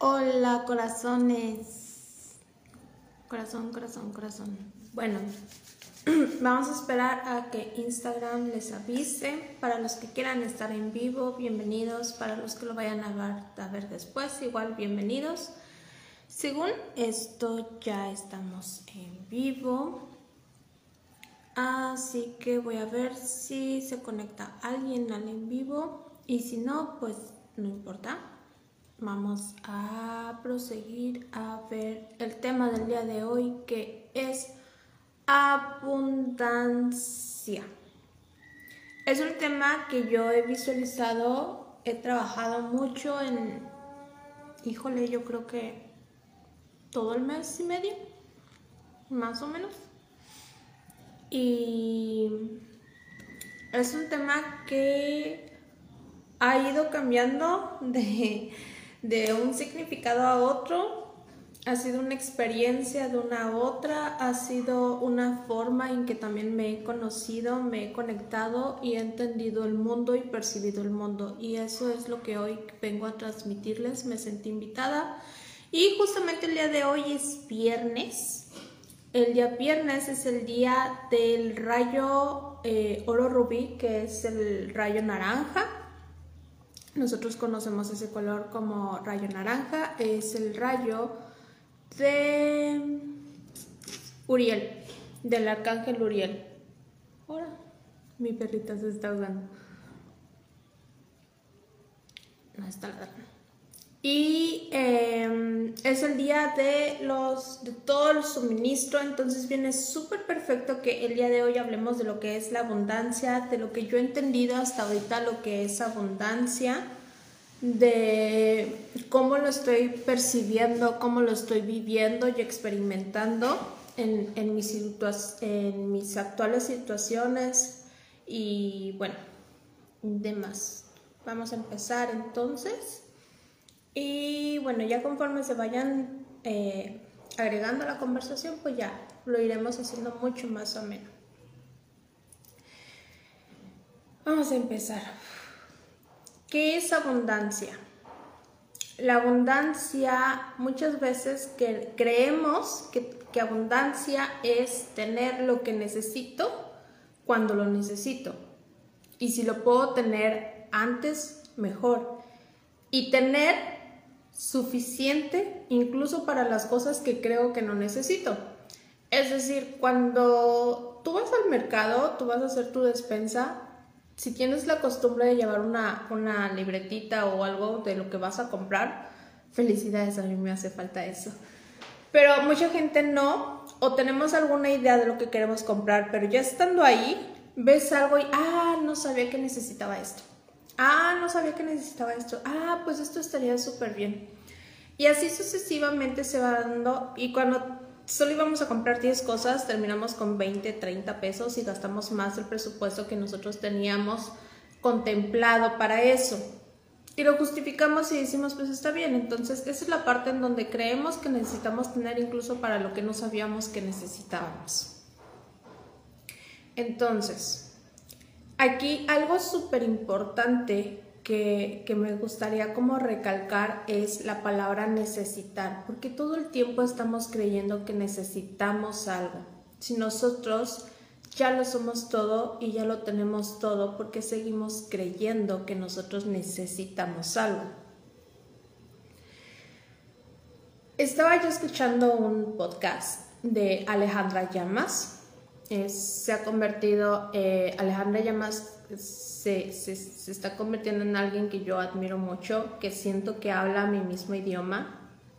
Hola, corazones. Corazón, corazón, corazón. Bueno, vamos a esperar a que Instagram les avise. Para los que quieran estar en vivo, bienvenidos. Para los que lo vayan a ver, a ver después, igual bienvenidos. Según esto, ya estamos en vivo. Así que voy a ver si se conecta alguien al en vivo. Y si no, pues no importa. Vamos a proseguir a ver el tema del día de hoy que es abundancia. Es un tema que yo he visualizado, he trabajado mucho en, híjole, yo creo que todo el mes y medio, más o menos. Y es un tema que ha ido cambiando de de un significado a otro, ha sido una experiencia de una a otra, ha sido una forma en que también me he conocido, me he conectado y he entendido el mundo y percibido el mundo. Y eso es lo que hoy vengo a transmitirles, me sentí invitada. Y justamente el día de hoy es viernes. El día viernes es el día del rayo eh, oro rubí, que es el rayo naranja. Nosotros conocemos ese color como rayo naranja, es el rayo de Uriel, del arcángel Uriel. Ahora, mi perrita se está ahogando. No está ladrando. Y em, es el día de los de todo el suministro, entonces viene súper perfecto que el día de hoy hablemos de lo que es la abundancia, de lo que yo he entendido hasta ahorita lo que es abundancia, de cómo lo estoy percibiendo, cómo lo estoy viviendo y experimentando en, en, mis, en mis actuales situaciones y bueno, demás. Vamos a empezar entonces. Y bueno, ya conforme se vayan eh, agregando la conversación, pues ya lo iremos haciendo mucho más o menos. Vamos a empezar. ¿Qué es abundancia? La abundancia, muchas veces que creemos que abundancia es tener lo que necesito cuando lo necesito. Y si lo puedo tener antes, mejor. Y tener suficiente incluso para las cosas que creo que no necesito. Es decir, cuando tú vas al mercado, tú vas a hacer tu despensa, si tienes la costumbre de llevar una, una libretita o algo de lo que vas a comprar, felicidades, a mí me hace falta eso. Pero mucha gente no, o tenemos alguna idea de lo que queremos comprar, pero ya estando ahí, ves algo y, ah, no sabía que necesitaba esto. Ah, no sabía que necesitaba esto. Ah, pues esto estaría súper bien. Y así sucesivamente se va dando. Y cuando solo íbamos a comprar 10 cosas, terminamos con 20, 30 pesos y gastamos más del presupuesto que nosotros teníamos contemplado para eso. Y lo justificamos y decimos, pues está bien. Entonces, esa es la parte en donde creemos que necesitamos tener incluso para lo que no sabíamos que necesitábamos. Entonces, Aquí algo súper importante que, que, me gustaría como recalcar es la palabra necesitar, porque todo el tiempo estamos creyendo que necesitamos algo. Si nosotros ya lo somos todo y ya lo tenemos todo, porque seguimos creyendo que nosotros necesitamos algo? Estaba yo escuchando un podcast de Alejandra Llamas se ha convertido, eh, Alejandra Llamas se, se, está convirtiendo en alguien que yo admiro mucho, que siento que habla mi mismo idioma.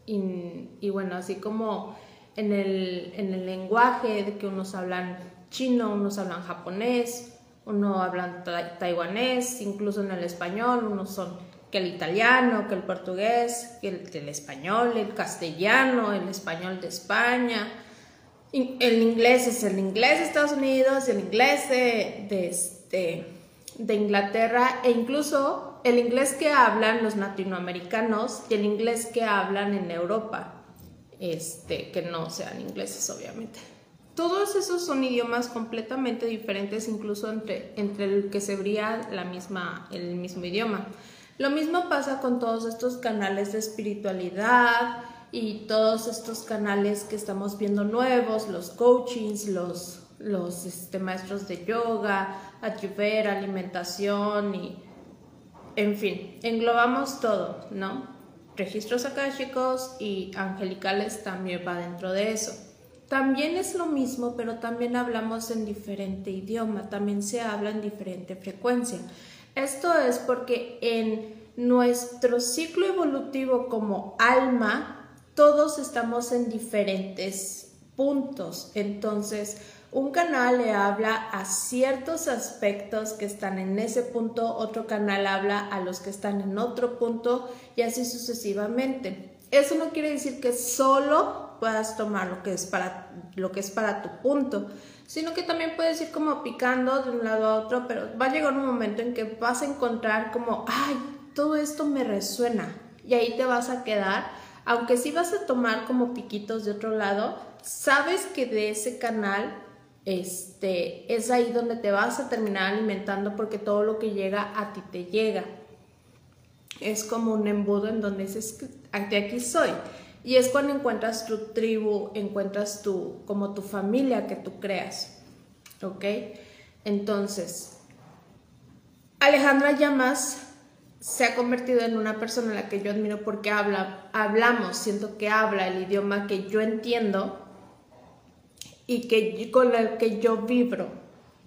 Y, y bueno, así como en el, en el lenguaje de que unos hablan chino, unos hablan japonés, unos hablan taiwanés, incluso en el español, unos son que el italiano, que el portugués, que el español, el castellano, el español de España, el inglés es el inglés de Estados Unidos, el inglés de, este, de Inglaterra e incluso el inglés que hablan los latinoamericanos y el inglés que hablan en Europa, este, que no sean ingleses obviamente. Todos esos son idiomas completamente diferentes, incluso entre, entre el que se bría la misma, el mismo idioma. Lo mismo pasa con todos estos canales de espiritualidad y todos estos canales que estamos viendo nuevos, los coachings, los, los este, maestros de yoga, ayurveda, alimentación y en fin, englobamos todo, ¿no? Registros akáshicos y angelicales también va dentro de eso. También es lo mismo, pero también hablamos en diferente idioma, también se habla en diferente frecuencia. Esto es porque en nuestro ciclo evolutivo como alma, todos estamos en diferentes puntos. Entonces, un canal le habla a ciertos aspectos que están en ese punto, otro canal habla a los que están en otro punto y así sucesivamente. Eso no quiere decir que solo puedas tomar lo que es para, lo que es para tu punto, sino que también puedes ir como picando de un lado a otro, pero va a llegar un momento en que vas a encontrar como, ay, todo esto me resuena y ahí te vas a quedar, aunque sí vas a tomar como piquitos de otro lado, sabes que de ese canal este, es ahí donde te vas a terminar alimentando porque todo lo que llega a ti te llega. Es como un embudo en donde dices, de aquí soy. Y es cuando encuentras tu tribu, encuentras tu, como tu familia que tú creas. ¿Ok? Entonces, Alejandra Llamas se ha convertido en una persona a la que yo admiro porque habla, hablamos, siento que habla el idioma que yo entiendo y que con la que yo vibro,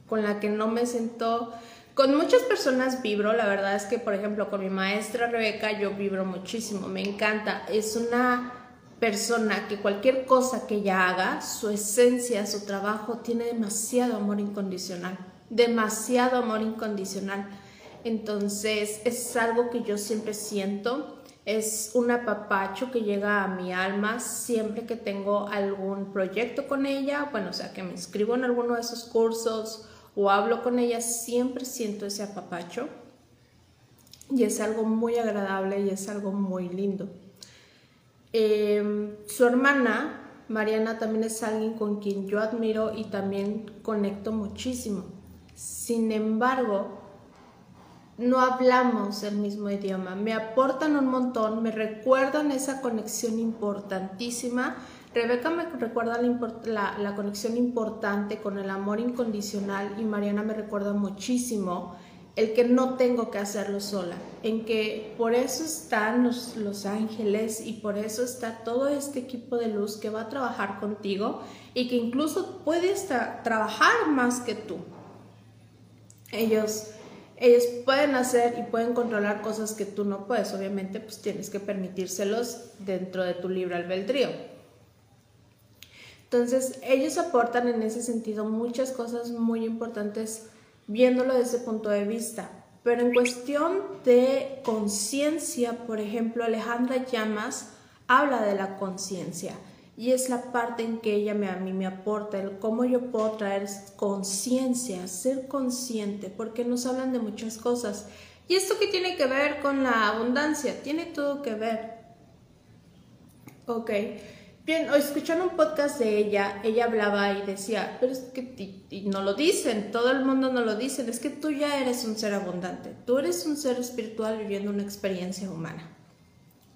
con la que no me siento con muchas personas vibro, la verdad es que por ejemplo con mi maestra Rebeca yo vibro muchísimo, me encanta, es una persona que cualquier cosa que ella haga, su esencia, su trabajo, tiene demasiado amor incondicional, demasiado amor incondicional. Entonces es algo que yo siempre siento es un apapacho que llega a mi alma siempre que tengo algún proyecto con ella, bueno, o sea, que me inscribo en alguno de esos cursos o hablo con ella, siempre siento ese apapacho y es algo muy agradable y es algo muy lindo. Em, su hermana, Mariana, también es alguien con quien yo admiro y también conecto muchísimo. Sin embargo, no hablamos el mismo idioma, me aportan un montón, me recuerdan esa conexión importantísima. Rebeca me recuerda la, conexión importante con el amor incondicional y Mariana me recuerda muchísimo el que no tengo que hacerlo sola, en que por eso están los, ángeles y por eso está todo este equipo de luz que va a trabajar contigo y que incluso puede trabajar más que tú. Ellos ellos pueden hacer y pueden controlar cosas que tú no puedes. Obviamente, pues tienes que permitírselos dentro de tu libre albedrío. Entonces, ellos aportan en ese sentido muchas cosas muy importantes viéndolo desde ese punto de vista. Pero en cuestión de conciencia, por ejemplo, Alejandra Llamas habla de la conciencia y es la parte en que ella me, a mí me aporta, el cómo yo puedo traer conciencia, ser consciente, porque nos hablan de muchas cosas. ¿Y esto qué tiene que ver con la abundancia? Tiene todo que ver. Ok. Bien, escuchando un podcast de ella, ella hablaba y decía, pero es que no lo dicen, todo el mundo no lo dicen, es que tú ya eres un ser abundante, tú eres un ser espiritual viviendo una experiencia humana.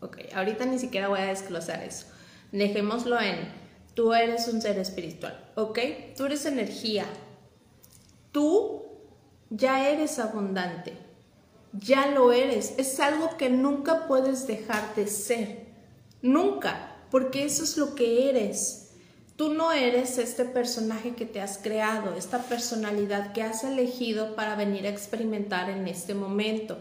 Ok, ahorita ni siquiera voy a desglosar eso. Dejémoslo en, tú eres un ser espiritual, ¿ok? Tú eres energía. Tú ya eres abundante. Ya lo eres. Es algo que nunca puedes dejar de ser. Nunca, porque eso es lo que eres. Tú no eres este personaje que te has creado, esta personalidad que has elegido para venir a experimentar en este momento.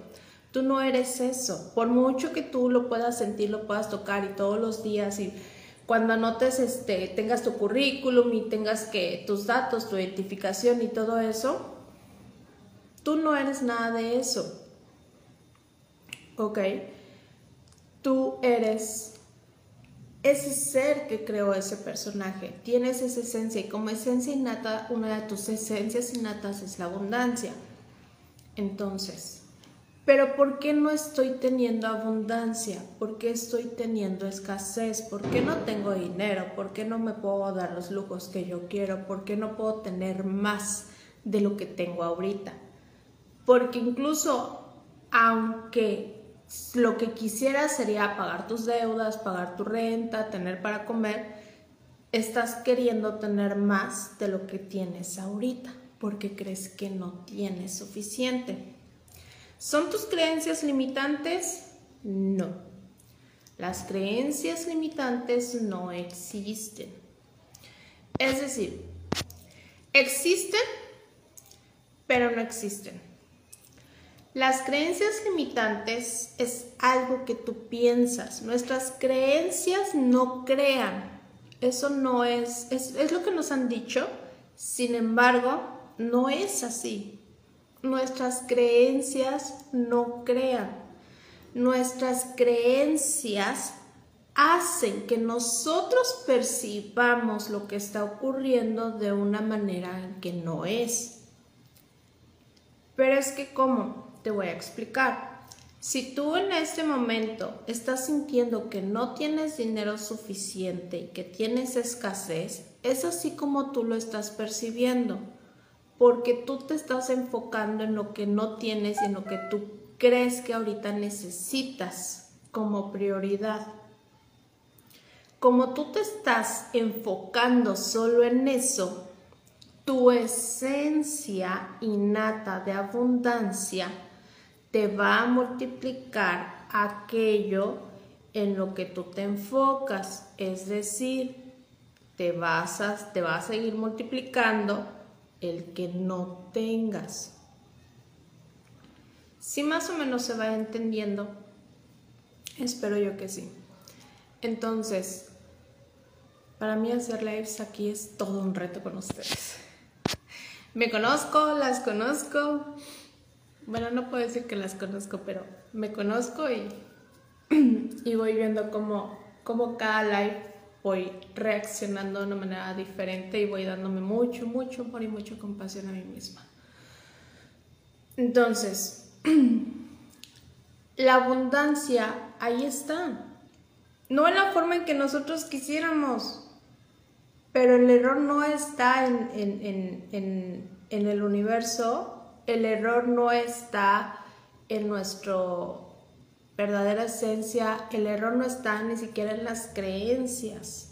Tú no eres eso. Por mucho que tú lo puedas sentir, lo puedas tocar y todos los días cuando anotes, este, tengas tu currículum y tengas que tus datos, tu identificación y todo eso, tú no eres nada de eso. ¿Ok? Tú eres ese ser que creó ese personaje. Tienes esa esencia y como esencia innata, una de tus esencias innatas es la abundancia. Entonces, pero ¿por qué no estoy teniendo abundancia? ¿Por qué estoy teniendo escasez? ¿Por qué no tengo dinero? ¿Por qué no me puedo dar los lujos que yo quiero? ¿Por qué no puedo tener más de lo que tengo ahorita? Porque incluso aunque lo que quisieras sería pagar tus deudas, pagar tu renta, tener para comer, estás queriendo tener más de lo que tienes ahorita porque crees que no tienes suficiente. ¿Son tus creencias limitantes? No. Las creencias limitantes no existen. Es decir, existen, pero no existen. Las creencias limitantes es algo que tú piensas. Nuestras creencias no crean. Eso no es, es, lo que nos han dicho. Sin embargo, no es así. Nuestras creencias no crean. Nuestras creencias hacen que nosotros percibamos lo que está ocurriendo de una manera que no es. Pero es que, ¿cómo? Te voy a explicar. Si tú en este momento estás sintiendo que no tienes dinero suficiente y que tienes escasez, es así como tú lo estás percibiendo, porque tú te estás enfocando en lo que no tienes y en lo que tú crees que ahorita necesitas como prioridad. Como tú te estás enfocando solo en eso, tu esencia innata de abundancia te va a multiplicar aquello en lo que tú te enfocas, es decir, te vas te va a seguir multiplicando el que no tengas. Si más o menos se va entendiendo, espero yo que sí. Entonces, para mí hacer lives aquí es todo un reto con ustedes. Me conozco, las conozco, bueno, no puedo decir que las conozco, pero me conozco y, y voy viendo cómo, cómo cada live voy reaccionando de una manera diferente y voy dándome mucho, mucho amor y mucha compasión a mí misma. Entonces, la abundancia ahí está. No en la forma en que nosotros quisiéramos, pero el error no está en, en, en, en el universo el error no está en nuestra verdadera esencia, el error no está ni siquiera en las creencias.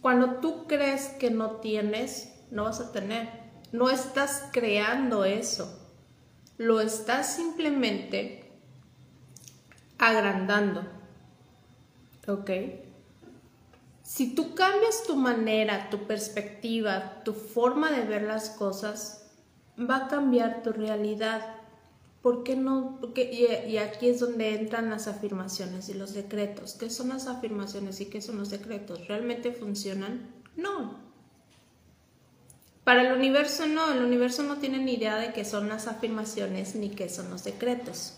Cuando tú crees que no tienes, no vas a tener. No estás creando eso. Lo estás simplemente agrandando. ¿Ok? Si tú cambias tu manera, tu perspectiva, tu forma de ver las cosas, va a cambiar tu realidad. ¿Por qué no? Porque, y, aquí es donde entran las afirmaciones y los decretos. ¿Qué son las afirmaciones y qué son los decretos? ¿Realmente funcionan? No. Para el universo no, el universo no tiene ni idea de qué son las afirmaciones ni qué son los decretos.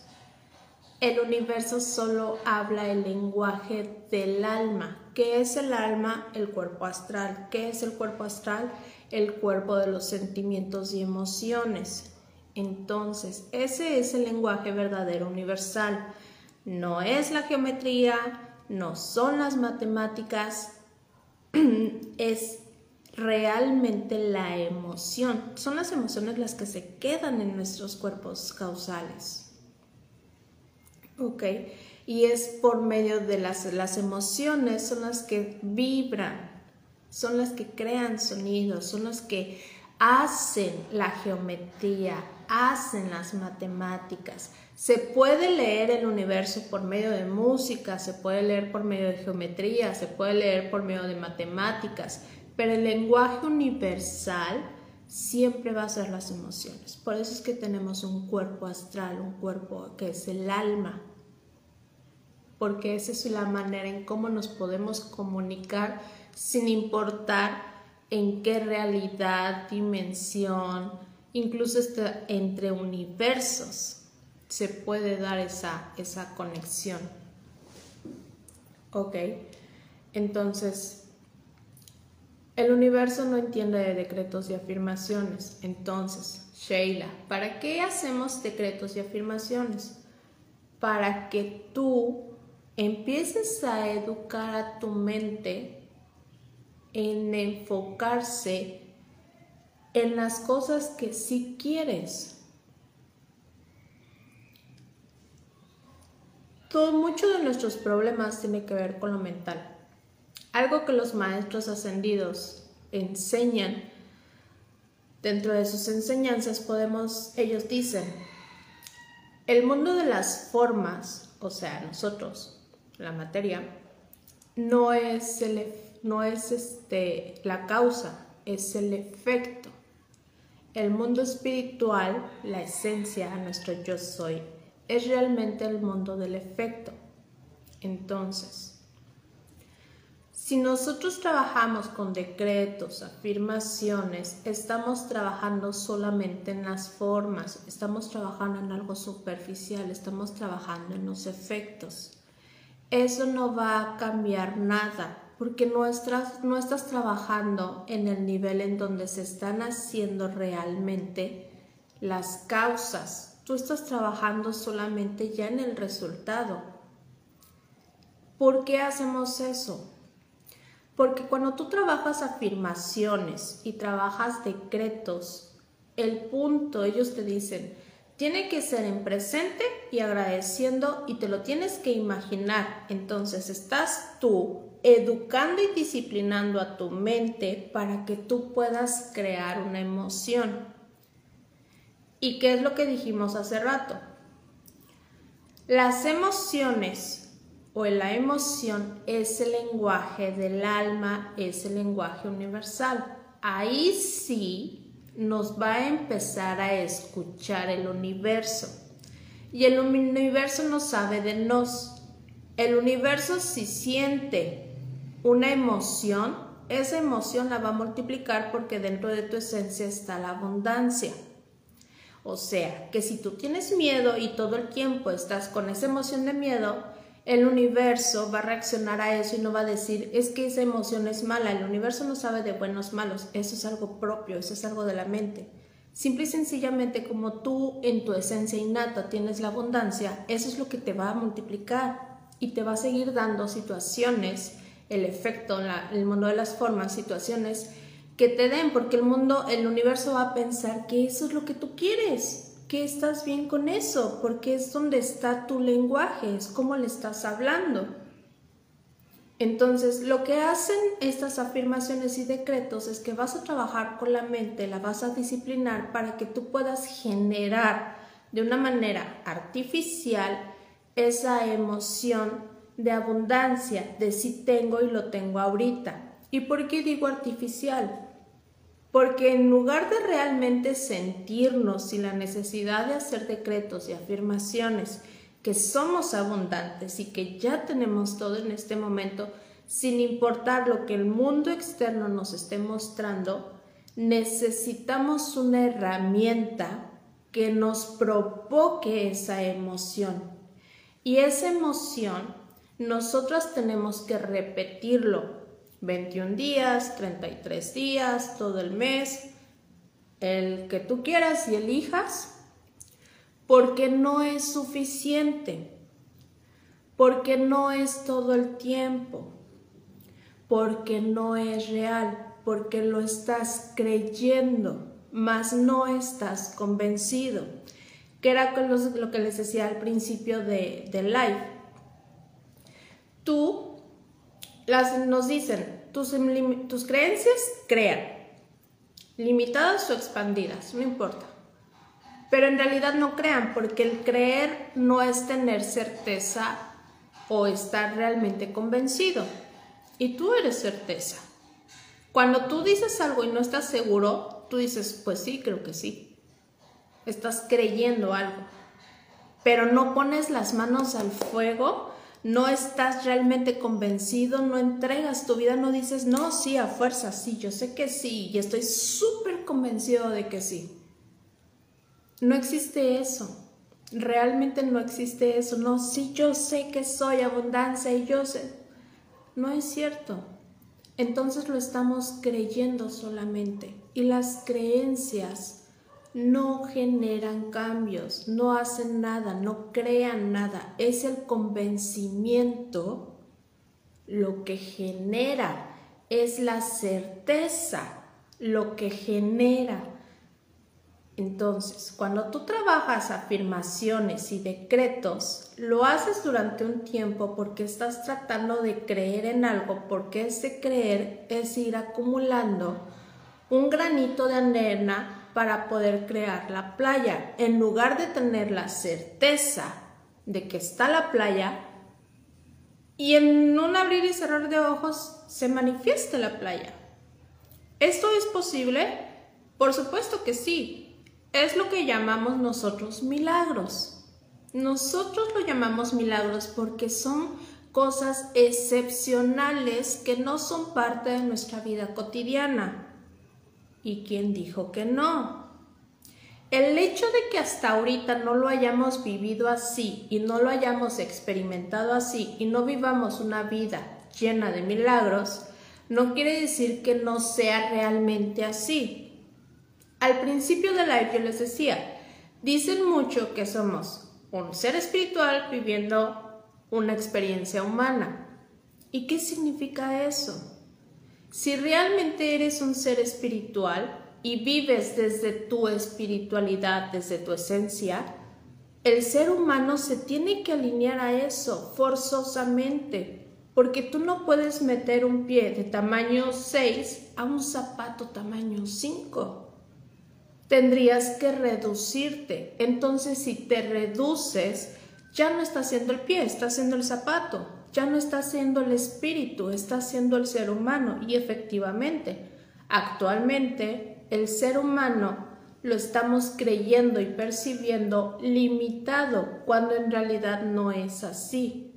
El universo solo habla el lenguaje del alma. ¿Qué es el alma? El cuerpo astral. ¿Qué es el cuerpo astral? el cuerpo de los sentimientos y emociones. Entonces, ese es el lenguaje verdadero universal. No es la geometría, no son las matemáticas, es realmente la emoción. Son las emociones las que se quedan en nuestros cuerpos causales. ¿Ok? Y es por medio de las, las emociones, son las que vibran, son las que crean sonidos, son las que hacen la geometría, hacen las matemáticas. Se puede leer el universo por medio de música, se puede leer por medio de geometría, se puede leer por medio de matemáticas, pero el lenguaje universal siempre va a ser las emociones. Por eso es que tenemos un cuerpo astral, un cuerpo que es el alma, porque esa es la manera en cómo nos podemos comunicar sin importar en qué realidad, dimensión, incluso entre universos se puede dar esa, esa conexión. ¿Ok? Entonces, el universo no entiende de decretos y afirmaciones. Entonces, Sheila, ¿para qué hacemos decretos y afirmaciones? Para que tú empieces a educar a tu mente en enfocarse en las cosas que sí quieres. todo mucho de nuestros problemas tiene que ver con lo mental. Algo que los maestros ascendidos enseñan dentro de sus enseñanzas podemos ellos dicen el mundo de las formas, o sea, nosotros, la materia, no es el no es este la causa, es el efecto. El mundo espiritual, la esencia, nuestro yo soy, es realmente el mundo del efecto. Entonces, si nosotros trabajamos con decretos, afirmaciones, estamos trabajando solamente en las formas, estamos trabajando en algo superficial, estamos trabajando en los efectos. Eso no va a cambiar nada porque no estás, no estás trabajando en el nivel en donde se están haciendo realmente las causas Tú estás trabajando solamente ya en el resultado. ¿Por qué hacemos eso? Porque cuando tú trabajas afirmaciones y trabajas decretos, el punto, ellos te dicen, tiene que ser en presente y agradeciendo y te lo tienes que imaginar. Entonces estás tú educando y disciplinando a tu mente para que tú puedas crear una emoción. ¿Y qué es lo que dijimos hace rato? Las emociones o la emoción es el lenguaje del alma, es el lenguaje universal. Ahí sí nos va a empezar a escuchar el universo. Y el universo no sabe de nos. El universo si siente una emoción, esa emoción la va a multiplicar porque dentro de tu esencia está la abundancia. O sea, que si tú tienes miedo y todo el tiempo estás con esa emoción de miedo, el universo va a reaccionar a eso y no va a decir, es que esa emoción es mala. El universo no sabe de buenos malos. Eso es algo propio, eso es algo de la mente. Simple y sencillamente como tú en tu esencia innata tienes la abundancia, eso es lo que te va a multiplicar y te va a seguir dando situaciones, el efecto, el mundo de las formas, situaciones que te den, porque el mundo, el universo va a pensar que eso es lo que tú quieres, que estás bien con eso, porque es donde está tu lenguaje, es cómo le estás hablando. Entonces, lo que hacen estas afirmaciones y decretos es que vas a trabajar con la mente, la vas a disciplinar para que tú puedas generar de una manera artificial esa emoción de abundancia, de si tengo y lo tengo ahorita. ¿Y por qué digo artificial? Porque en lugar de realmente sentirnos sin la necesidad de hacer decretos y afirmaciones que somos abundantes y que ya tenemos todo en este momento, sin importar lo que el mundo externo nos esté mostrando, necesitamos una herramienta que nos provoque esa emoción. Y esa emoción nosotras tenemos que repetirlo 21 días, 33 días, todo el mes, el que tú quieras y elijas, porque no es suficiente, porque no es todo el tiempo, porque no es real, porque lo estás creyendo, mas no estás convencido, que era lo que les decía al principio de, de live. Tú nos dicen, tus, tus creencias crean, limitadas o expandidas, no importa. Pero en realidad no crean, porque el creer no es tener certeza o estar realmente convencido. Y tú eres certeza. Cuando tú dices algo y no estás seguro, tú dices, pues sí, creo que sí. Estás creyendo algo. Pero no pones las manos al fuego no estás realmente convencido, no entregas tu vida, no dices, no, sí, a fuerza, sí, yo sé que sí, y estoy súper convencido de que sí. No existe eso. Realmente no existe eso. No, sí, yo sé que soy abundancia y yo sé. No es cierto. Entonces lo estamos creyendo solamente. Y las creencias no generan cambios, no hacen nada, no crean nada. Es el convencimiento lo que genera, es la certeza lo que genera. Entonces, cuando tú trabajas afirmaciones y decretos, lo haces durante un tiempo porque estás tratando de creer en algo, porque ese creer es ir acumulando un granito de arena para poder crear la playa. En lugar de tener la certeza de que está la playa, y en un abrir y cerrar de ojos se manifiesta la playa. ¿Esto es posible? Por supuesto que sí, es lo que llamamos nosotros milagros. Nosotros lo llamamos milagros porque son cosas excepcionales que no son parte de nuestra vida cotidiana. ¿Y quién dijo que no? El hecho de que hasta ahorita no lo hayamos vivido así y no lo hayamos experimentado así y no vivamos una vida llena de milagros, no quiere decir que no sea realmente así. Al principio del live yo les decía, dicen mucho que somos un ser espiritual viviendo una experiencia humana. ¿Y qué significa eso? Si realmente eres un ser espiritual y vives desde tu espiritualidad, desde tu esencia, el ser humano se tiene que alinear a eso forzosamente, porque tú no puedes meter un pie de tamaño 6 a un zapato tamaño 5 tendrías que reducirte. Entonces, si te reduces, ya no está siendo el pie, está siendo el zapato, ya no está siendo el espíritu, está siendo el ser humano. Y efectivamente, actualmente el ser humano lo estamos creyendo y percibiendo limitado cuando en realidad no es así.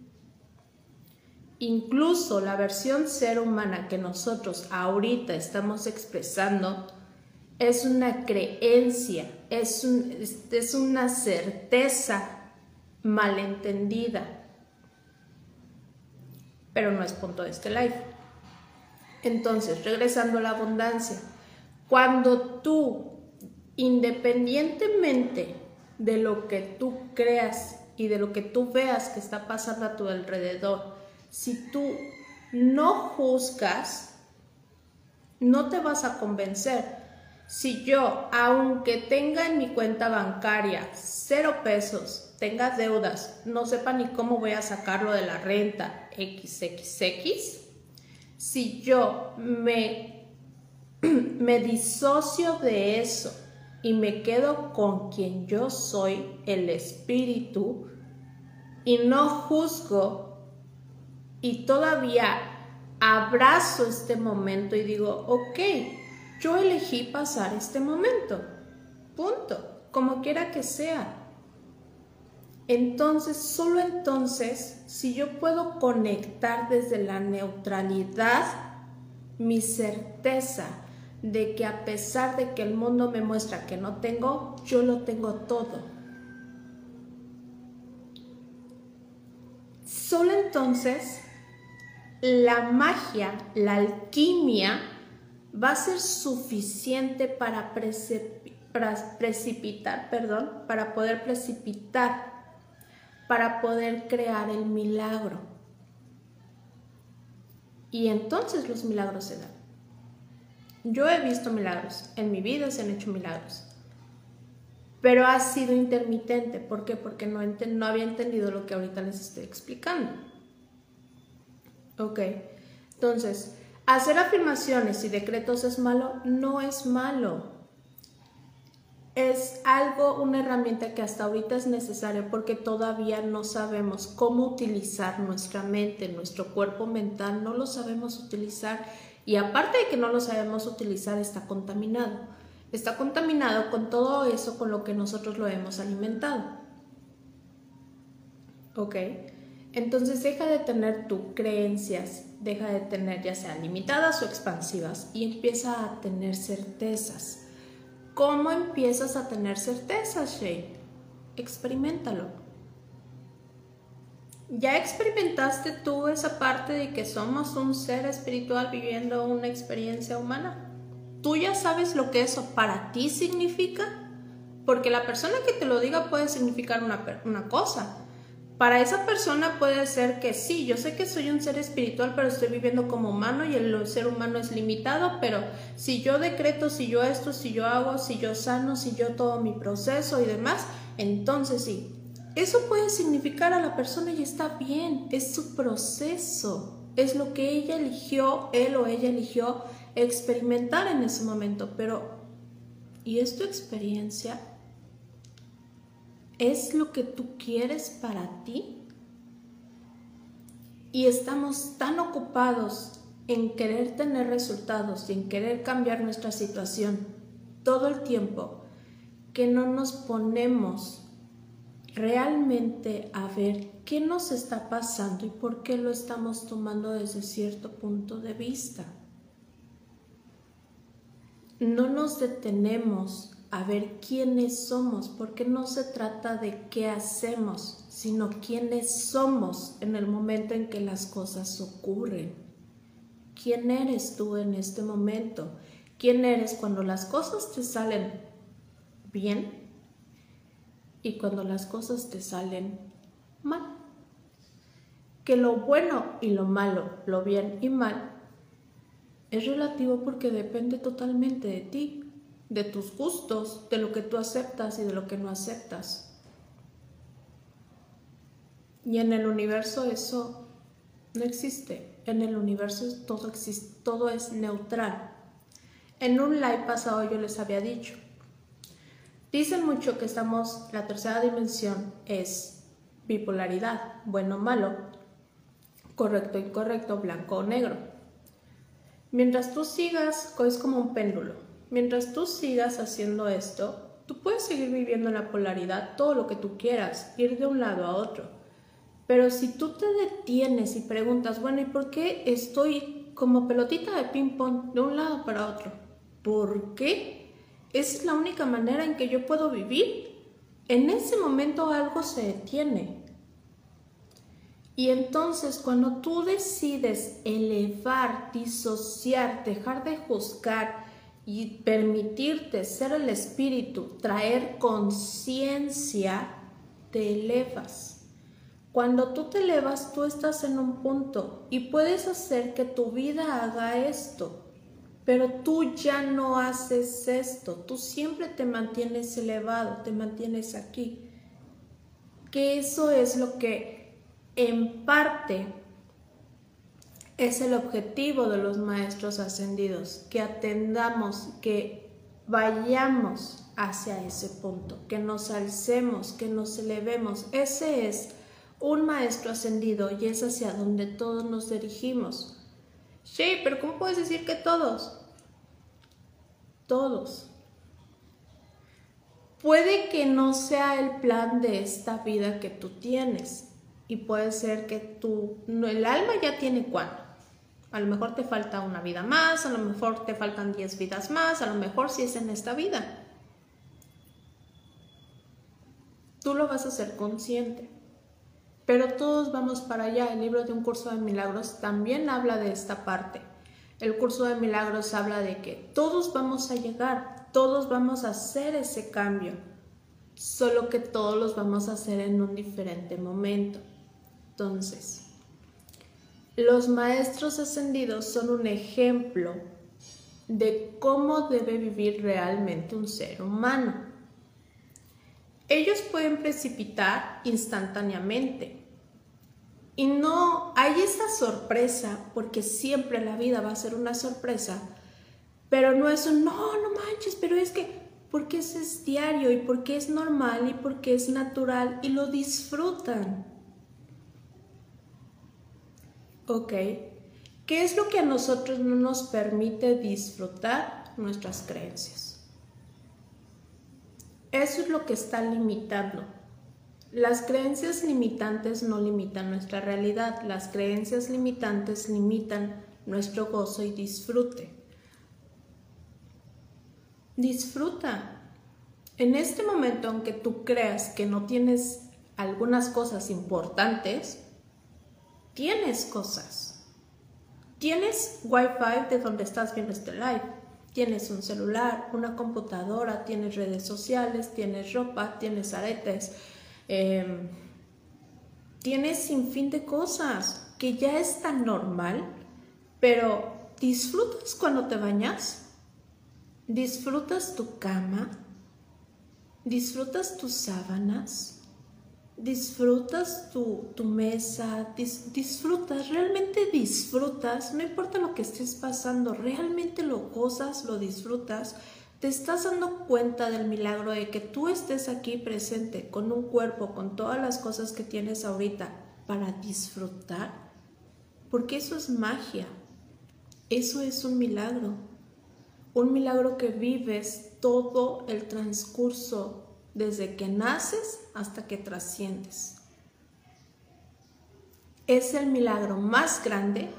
Incluso la versión ser humana que nosotros ahorita estamos expresando es una creencia, es, es una certeza malentendida. Pero no es punto de este live. Entonces, regresando a la abundancia, cuando tú, independientemente de lo que tú creas y de lo que tú veas que está pasando a tu alrededor, si tú no juzgas, no te vas a convencer si yo, aunque tenga en mi cuenta bancaria cero pesos, tenga deudas, no sepa ni cómo voy a sacarlo de la renta XXX, si yo me, me disocio de eso y me quedo con quien yo soy, el espíritu, y no juzgo y todavía abrazo este momento y digo, ok, yo elegí pasar este momento. Punto. Como quiera que sea. Entonces, solo entonces, si yo puedo conectar desde la neutralidad mi certeza de que a pesar de que el mundo me muestra que no tengo, yo lo tengo todo. Solo entonces la magia, la alquimia, va a ser suficiente para, precipitar, perdón, para poder precipitar, para poder crear el milagro. Y entonces los milagros se dan. Yo he visto milagros, en mi vida se han hecho milagros, pero ha sido intermitente. ¿Por qué? Porque no, no había entendido lo que ahorita les estoy explicando. Ok, entonces, Hacer afirmaciones y decretos es malo, no es malo. Es algo, una herramienta que hasta ahorita es necesaria porque todavía no sabemos cómo utilizar nuestra mente, nuestro cuerpo mental, no lo sabemos utilizar. Y aparte de que no lo sabemos utilizar, está contaminado. Está contaminado con todo eso con lo que nosotros lo hemos alimentado. ¿Ok? Entonces deja de tener tus creencias, deja de tener ya sean limitadas o expansivas y empieza a tener certezas. ¿Cómo empiezas a tener certezas, Shay? Experimentalo. ¿Ya experimentaste tú esa parte de que somos un ser espiritual viviendo una experiencia humana? ¿Tú ya sabes lo que eso para ti significa? Porque la persona que te lo diga puede significar una, una cosa, Para esa persona puede ser que sí, yo sé que soy un ser espiritual, pero estoy viviendo como humano y el ser humano es limitado, pero si yo decreto, si yo esto, si yo hago, si yo sano, si yo todo mi proceso y demás, entonces sí. Eso puede significar a la persona y está bien, es su proceso, es lo que ella eligió, él o ella eligió experimentar en ese momento, pero ¿y es tu experiencia? ¿Es lo que tú quieres para ti? Y estamos tan ocupados en querer tener resultados y en querer cambiar nuestra situación todo el tiempo que no nos ponemos realmente a ver qué nos está pasando y por qué lo estamos tomando desde cierto punto de vista. No nos detenemos a ver quiénes somos, porque no se trata de qué hacemos, sino quiénes somos en el momento en que las cosas ocurren. ¿Quién eres tú en este momento? ¿Quién eres cuando las cosas te salen bien y cuando las cosas te salen mal? Que lo bueno y lo malo, lo bien y mal, es relativo porque depende totalmente de ti de tus gustos, de lo que tú aceptas y de lo que no aceptas. Y en el universo eso no existe. En el universo todo, existe, todo es neutral. En un live pasado yo les había dicho, dicen mucho que estamos, la tercera dimensión es bipolaridad, bueno o malo, correcto incorrecto, blanco o negro. Mientras tú sigas, es como un péndulo Mientras tú sigas haciendo esto, tú puedes seguir viviendo en la polaridad todo lo que tú quieras, ir de un lado a otro. Pero si tú te detienes y preguntas, bueno, ¿y por qué estoy como pelotita de ping-pong de un lado para otro? ¿Por qué? Es la única manera en que yo puedo vivir. En ese momento algo se detiene. Y entonces cuando tú decides elevar, disociar, dejar de juzgar, y permitirte ser el espíritu, traer conciencia, te elevas. Cuando tú te elevas, tú estás en un punto y puedes hacer que tu vida haga esto, pero tú ya no haces esto, tú siempre te mantienes elevado, te mantienes aquí. Que eso es lo que en parte es el objetivo de los maestros ascendidos, que atendamos, que vayamos hacia ese punto, que nos alcemos, que nos elevemos. Ese es un maestro ascendido y es hacia donde todos nos dirigimos. Sí, pero ¿cómo puedes decir que todos? Todos. Puede que no sea el plan de esta vida que tú tienes y puede ser que tú, el alma ya tiene cuánto a lo mejor te falta una vida más, a lo mejor te faltan 10 vidas más, a lo mejor si es en esta vida. Tú lo vas a ser consciente. Pero todos vamos para allá. El libro de un curso de milagros también habla de esta parte. El curso de milagros habla de que todos vamos a llegar, todos vamos a hacer ese cambio, solo que todos los vamos a hacer en un diferente momento. Entonces, los maestros ascendidos son un ejemplo de cómo debe vivir realmente un ser humano. Ellos pueden precipitar instantáneamente. Y no hay esa sorpresa, porque siempre la vida va a ser una sorpresa, pero no es un, no, no manches, pero es que, porque es diario y porque es normal y porque es natural y lo disfrutan. Ok. ¿Qué es lo que a nosotros no nos permite disfrutar nuestras creencias? Eso es lo que está limitando. Las creencias limitantes no limitan nuestra realidad, las creencias limitantes limitan nuestro gozo y disfrute. Disfruta. En este momento, aunque tú creas que no tienes algunas cosas importantes, tienes cosas. Tienes Wi-Fi de donde estás viendo este live. Tienes un celular, una computadora, tienes redes sociales, tienes ropa, tienes aretes, em, tienes sin fin de cosas que ya es tan normal, pero ¿disfrutas cuando te bañas? ¿Disfrutas tu cama? ¿Disfrutas tus sábanas? Disfrutas tu, mesa, disfrutas, realmente disfrutas, no importa lo que estés pasando, realmente lo gozas, lo disfrutas, te estás dando cuenta del milagro de que tú estés aquí presente con un cuerpo, con todas las cosas que tienes ahorita para disfrutar, porque eso es magia, eso es un milagro, un milagro que vives todo el transcurso desde que naces hasta que trasciendes. Es el milagro más grande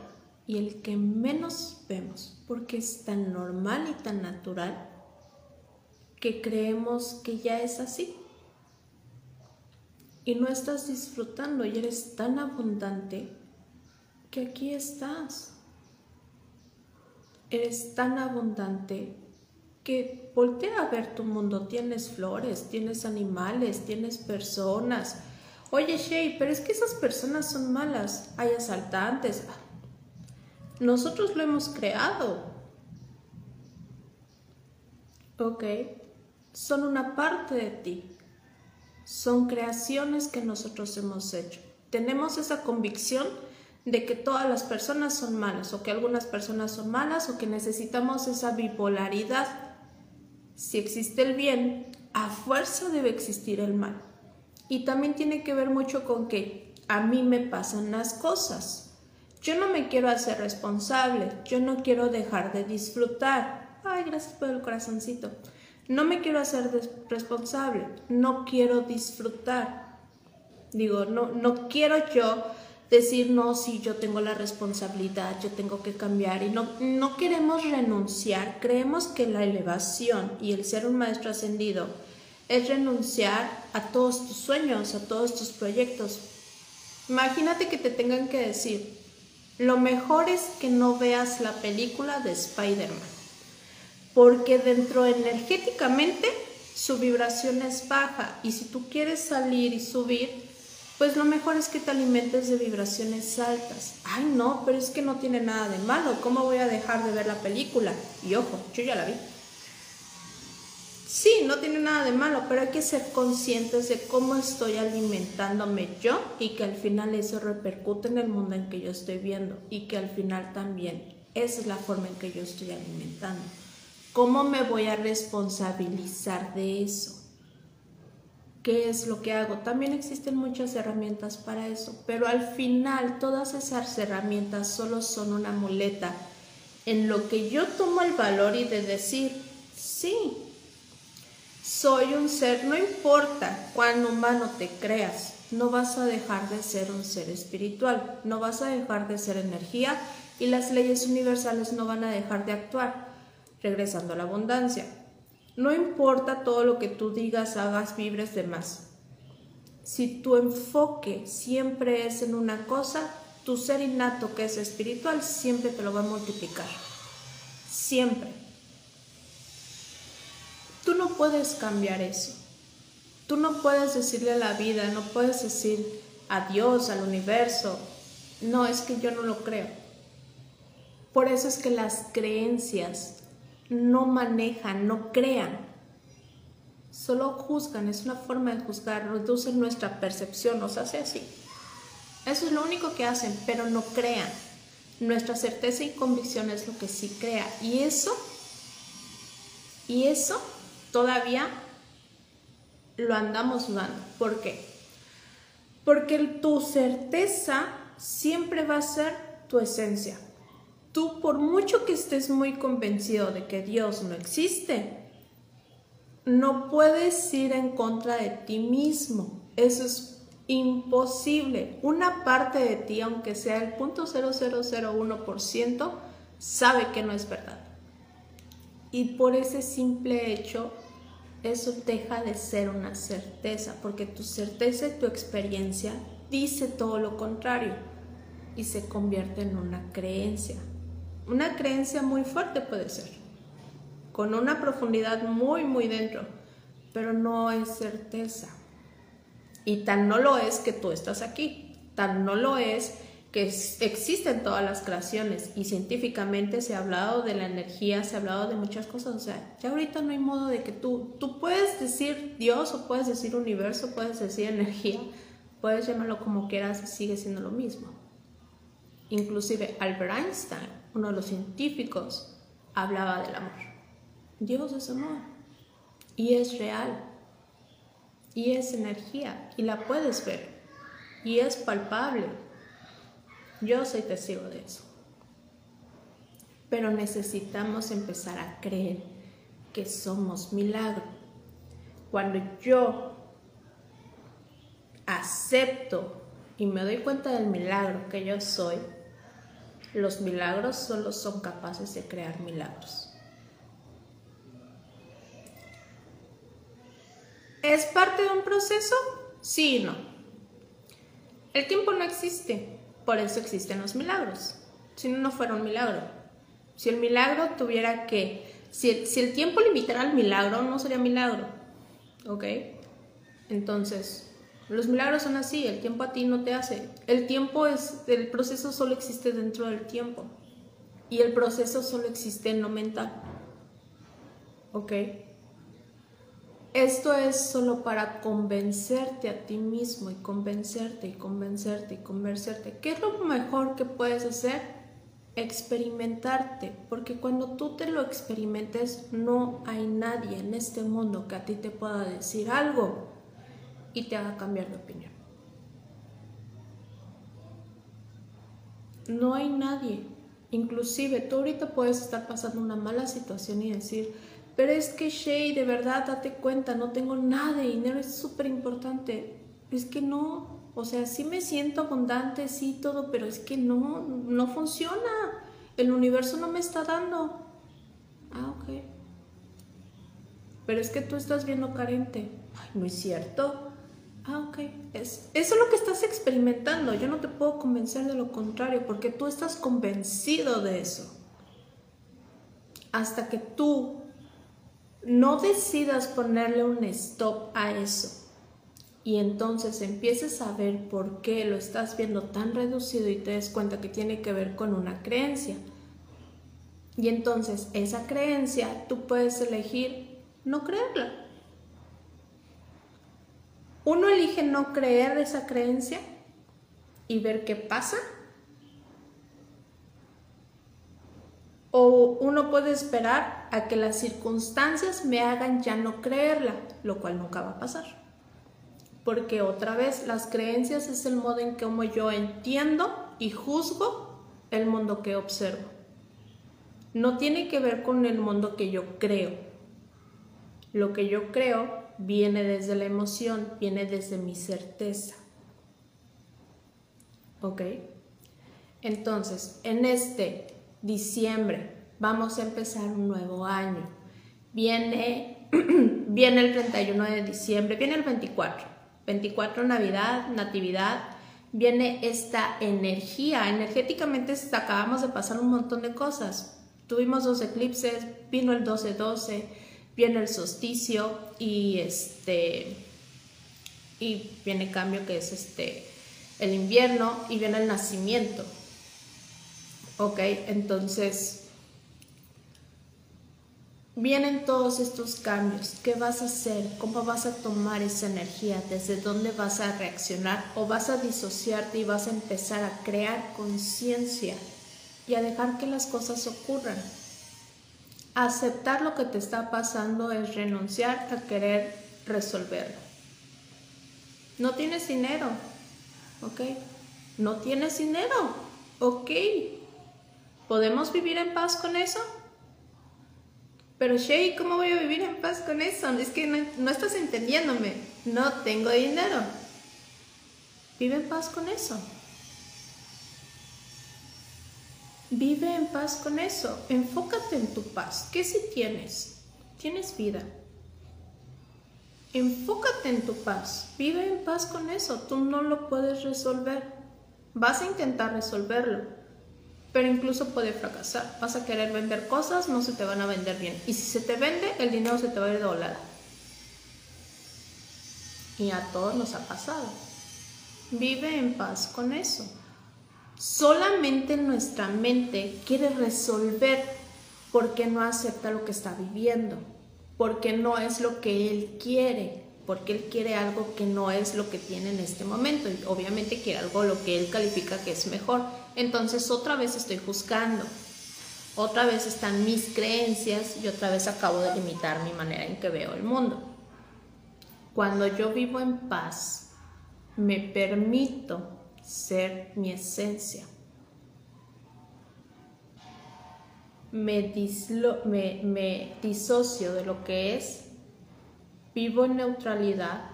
y el que menos vemos, porque es tan normal y tan natural que creemos que ya es así. Y no estás disfrutando y eres tan abundante que aquí estás. Eres tan abundante que voltea a ver tu mundo. Tienes flores, tienes animales, tienes personas. Oye, Shay, pero es que esas personas son malas. Hay asaltantes. Nosotros lo hemos creado. Ok. Son una parte de ti. Son creaciones que nosotros hemos hecho. Tenemos esa convicción de que todas las personas son malas o que algunas personas son malas o que necesitamos esa bipolaridad si existe el bien, a fuerza debe existir el mal. Y también tiene que ver mucho con que a mí me pasan las cosas. Yo no me quiero hacer responsable, yo no quiero dejar de disfrutar. Ay, gracias por el corazoncito. No me quiero hacer responsable, no quiero disfrutar. Digo, no, no quiero yo decir, no, si yo tengo la responsabilidad, yo tengo que cambiar y no, no queremos renunciar. Creemos que la elevación y el ser un maestro ascendido es renunciar a todos tus sueños, a todos tus proyectos. Imagínate que te tengan que decir, lo mejor es que no veas la película de Spider-Man, porque dentro energéticamente su vibración es baja y si tú quieres salir y subir, pues lo mejor es que te alimentes de vibraciones altas. Ay, no, pero es que no tiene nada de malo. ¿Cómo voy a dejar de ver la película? Y ojo, yo ya la vi. Sí, no tiene nada de malo, pero hay que ser conscientes de cómo estoy alimentándome yo y que al final eso repercute en el mundo en que yo estoy viendo y que al final también esa es la forma en que yo estoy alimentando. ¿Cómo me voy a responsabilizar de eso? Qué es lo que hago. También existen muchas herramientas para eso, pero al final todas esas herramientas solo son una muleta en lo que yo tomo el valor y de decir, sí, soy un ser, no importa cuán humano te creas, no vas a dejar de ser un ser espiritual, no vas a dejar de ser energía y las leyes universales no van a dejar de actuar, regresando a la abundancia. No importa todo lo que tú digas, hagas, vibres de más. Si tu enfoque siempre es en una cosa, tu ser innato que es espiritual siempre te lo va a multiplicar. Siempre. Tú no puedes cambiar eso. Tú no puedes decirle a la vida, no puedes decir a Dios, al universo. No, es que yo no lo creo. Por eso es que las creencias no manejan, no crean, solo juzgan, es una forma de juzgar, reducen nuestra percepción, nos hace así. Eso es lo único que hacen, pero no crean. Nuestra certeza y convicción es lo que sí crea. Y eso, y eso todavía lo andamos dudando. ¿Por qué? Porque tu certeza siempre va a ser tu esencia. Tú, por mucho que estés muy convencido de que Dios no existe, no puedes ir en contra de ti mismo. Eso es imposible. Una parte de ti, aunque sea el 0.0001%, sabe que no es verdad. Y por ese simple hecho, eso deja de ser una certeza, porque tu certeza y tu experiencia dice todo lo contrario y se convierte en una creencia. Una creencia muy fuerte puede ser, con una profundidad muy, muy dentro, pero no es certeza. Y tan no lo es que tú estás aquí. Tan no lo es que existen todas las creaciones y científicamente se ha hablado de la energía, se ha hablado de muchas cosas, o sea, ya ahorita no hay modo de que tú, tú puedes decir Dios o puedes decir universo, puedes decir energía, puedes llamarlo como quieras y sigue siendo lo mismo. Inclusive Albert Einstein, uno de los científicos, hablaba del amor. Dios es amor y es real y es energía y la puedes ver y es palpable yo soy testigo de eso. Pero necesitamos empezar a creer que somos milagro. Cuando yo acepto y me doy cuenta del milagro que yo soy, los milagros solo son capaces de crear milagros. ¿Es parte de un proceso? Sí y no. El tiempo no existe. Por eso existen los milagros. Si no, no fuera un milagro. Si el milagro tuviera que... Si el, tiempo limitara al milagro, no sería milagro. ¿Ok? Entonces, los milagros son así, el tiempo a ti no te hace. El tiempo es, el proceso solo existe dentro del tiempo. Y el proceso solo existe en lo mental. ¿Ok? Esto es solo para convencerte a ti mismo y convencerte y convencerte y convencerte. ¿Qué es lo mejor que puedes hacer? Experimentarte, porque cuando tú te lo experimentes no hay nadie en este mundo que a ti te pueda decir algo y te haga cambiar de opinión. No hay nadie. Inclusive tú ahorita puedes estar pasando una mala situación y decir, pero es que Shay, de verdad, date cuenta, no tengo nada de dinero, es súper importante. Es que no, o sea, sí me siento abundante, sí, todo, pero es que no, no funciona. El universo no me está dando. Ah, ok. Pero es que tú estás viendo carente. Ay, no es cierto. Ah, ok. Es, eso es lo que estás experimentando. Yo no te puedo convencer de lo contrario porque tú estás convencido de eso. Hasta que tú no decidas ponerle un stop a eso y entonces empieces a ver por qué lo estás viendo tan reducido y te des cuenta que tiene que ver con una creencia. Y entonces esa creencia tú puedes elegir no creerla. Uno elige no creer esa creencia y ver qué pasa O uno puede esperar a que las circunstancias me hagan ya no creerla, lo cual nunca va a pasar. Porque otra vez las creencias es el modo en que yo entiendo y juzgo el mundo que observo. No tiene que ver con el mundo que yo creo. Lo que yo creo viene desde la emoción, viene desde mi certeza. ¿Ok? Entonces, en este diciembre, vamos a empezar un nuevo año. Viene, viene el 31 de diciembre, viene el 24, 24 Navidad, Natividad, viene esta energía. Energéticamente acabamos de pasar un montón de cosas. Tuvimos dos eclipses, vino el 12-12, viene el solsticio y este y viene cambio que es este el invierno y viene el nacimiento. Ok, entonces vienen todos estos cambios. ¿Qué vas a hacer? ¿Cómo vas a tomar esa energía? ¿Desde dónde vas a reaccionar? ¿O vas a disociarte y vas a empezar a crear conciencia y a dejar que las cosas ocurran? Aceptar lo que te está pasando es renunciar a querer resolverlo. No tienes dinero, ¿ok? No tienes dinero, ¿ok? ¿Podemos vivir en paz con eso? Pero Shay, ¿cómo voy a vivir en paz con eso? Es que no, estás entendiéndome. No tengo dinero. Vive en paz con eso. Vive en paz con eso. Enfócate en tu paz. ¿Qué si tienes? Tienes vida. Enfócate en tu paz. Vive en paz con eso. Tú no lo puedes resolver. Vas a intentar resolverlo pero incluso puede fracasar. Vas a querer vender cosas, no se te van a vender bien. Y si se te vende, el dinero se te va a ir de. Y a todos nos ha pasado. Vive en paz con eso. Solamente nuestra mente quiere resolver porque no acepta lo que está viviendo, porque no es lo que él quiere, porque él quiere algo que no es lo que tiene en este momento y obviamente quiere algo lo que él califica que es mejor. Entonces otra vez estoy juzgando, otra vez están mis creencias y otra vez acabo de limitar mi manera en que veo el mundo. Cuando yo vivo en paz, me permito ser mi esencia. Me, me, disocio de lo que es, vivo en neutralidad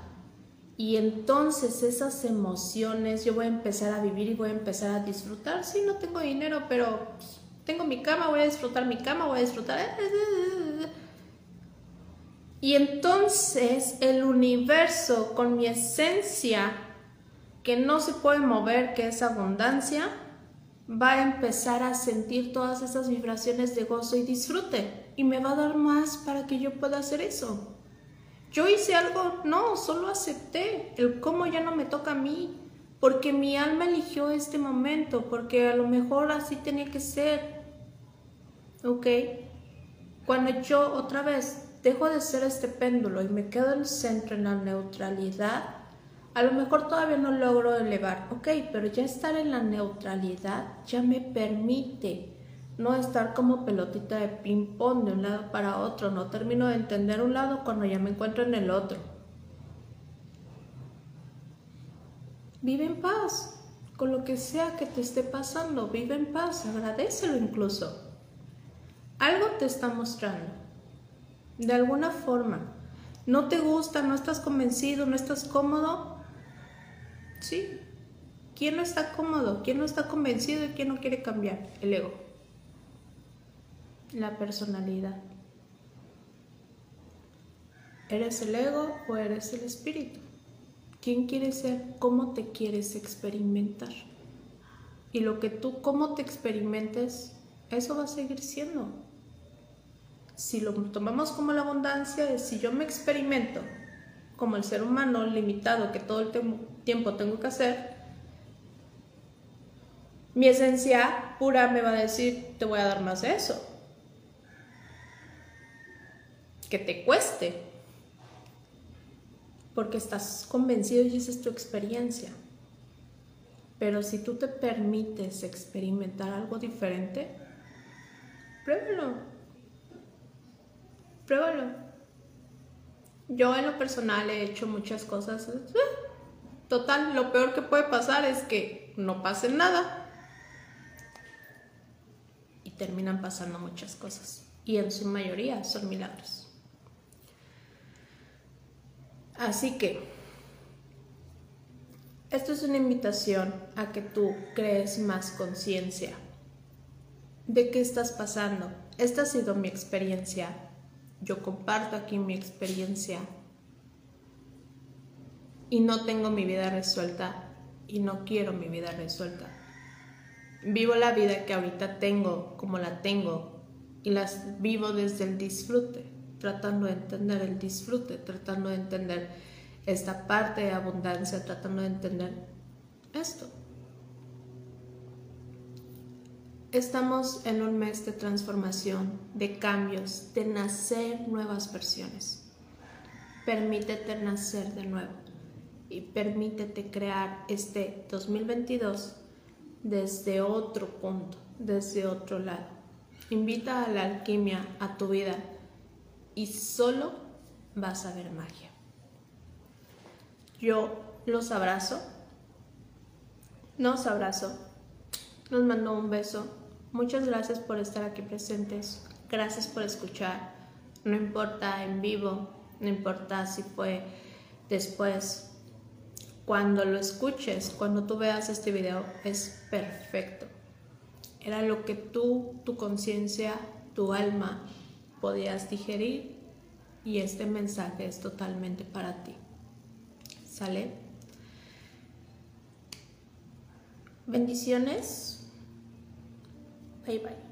y entonces esas emociones yo voy a empezar a vivir y voy a empezar a disfrutar. Sí, no tengo dinero, pero tengo mi cama, voy a disfrutar mi cama, voy a disfrutar. Y entonces el universo con mi esencia que no se puede mover, que es abundancia, va a empezar a sentir todas esas vibraciones de gozo y disfrute y me va a dar más para que yo pueda hacer eso. Yo hice algo, no, solo acepté el cómo ya no me toca a mí, porque mi alma eligió este momento, porque a lo mejor así tenía que ser. ¿Ok? Cuando yo otra vez dejo de ser este péndulo y me quedo en el centro, en la neutralidad, a lo mejor todavía no logro elevar, ok, pero ya estar en la neutralidad ya me permite no estar como pelotita de ping-pong de un lado para otro, no termino de entender un lado cuando ya me encuentro en el otro. Vive en paz con lo que sea que te esté pasando, vive en paz, agradecelo incluso. Algo te está mostrando de alguna forma. No te gusta, no estás convencido, no estás cómodo. Sí. ¿Quién no está cómodo? ¿Quién no está convencido y quién no quiere cambiar? El ego. La personalidad. ¿Eres el ego o eres el espíritu? ¿Quién quieres ser? ¿Cómo te quieres experimentar? Y lo que tú, cómo te experimentes, eso va a seguir siendo si lo tomamos como la abundancia, es si yo me experimento como el ser humano limitado que todo el tiempo tengo que hacer, mi esencia pura me va a decir, te voy a dar más de eso. Que te cueste. Porque estás convencido y esa es tu experiencia. Pero si tú te permites experimentar algo diferente, pruébalo pruébalo. Yo en lo personal he hecho muchas cosas. Eh, total, lo peor que puede pasar es que no pase nada. Y terminan pasando muchas cosas. Y en su mayoría son milagros. Así que, esto es una invitación a que tú crees más conciencia de qué estás pasando. Esta ha sido mi experiencia yo comparto aquí mi experiencia y no tengo mi vida resuelta y no quiero mi vida resuelta. Vivo la vida que ahorita tengo como la tengo y las vivo desde el disfrute, tratando de entender el disfrute, tratando de entender esta parte de abundancia, tratando de entender esto. Estamos en un mes de transformación, de cambios, de nacer nuevas versiones. Permítete nacer de nuevo y permítete crear este 2022 desde otro punto, desde otro lado. Invita a la alquimia a tu vida y solo vas a ver magia. Yo los abrazo, nos abrazo, nos mando un beso Muchas gracias por estar aquí presentes, gracias por escuchar. No importa en vivo, no importa si fue después. Cuando lo escuches, cuando tú veas este video, es perfecto. Era lo que tú, tu conciencia, tu alma podías digerir y este mensaje es totalmente para ti. ¿Sale? Bendiciones. Bye bye.